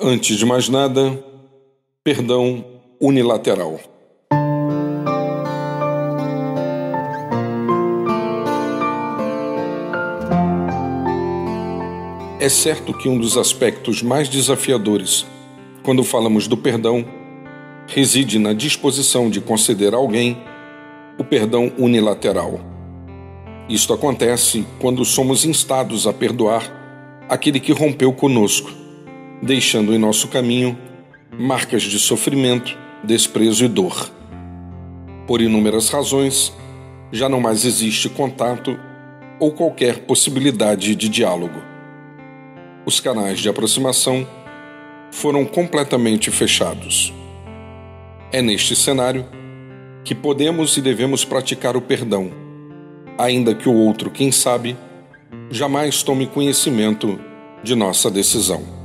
Antes de mais nada, perdão unilateral. É certo que um dos aspectos mais desafiadores quando falamos do perdão reside na disposição de conceder a alguém o perdão unilateral. Isto acontece quando somos instados a perdoar aquele que rompeu conosco deixando em nosso caminho marcas de sofrimento, desprezo e dor. Por inúmeras razões, já não mais existe contato ou qualquer possibilidade de diálogo. Os canais de aproximação foram completamente fechados. É neste cenário que podemos e devemos praticar o perdão, ainda que o outro, quem sabe, jamais tome conhecimento de nossa decisão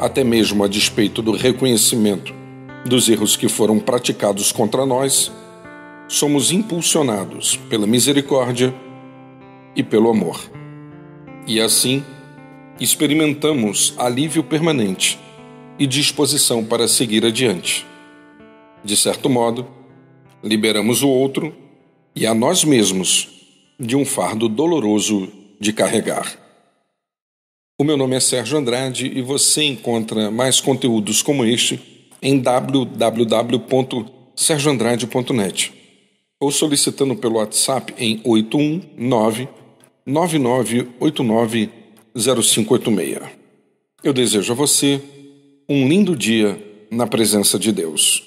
até mesmo a despeito do reconhecimento dos erros que foram praticados contra nós, somos impulsionados pela misericórdia e pelo amor. E assim, experimentamos alívio permanente e disposição para seguir adiante. De certo modo, liberamos o outro e a nós mesmos de um fardo doloroso de carregar. O meu nome é Sérgio Andrade e você encontra mais conteúdos como este em www.sergioandrade.net ou solicitando pelo WhatsApp em 819 9989 0586. Eu desejo a você um lindo dia na presença de Deus.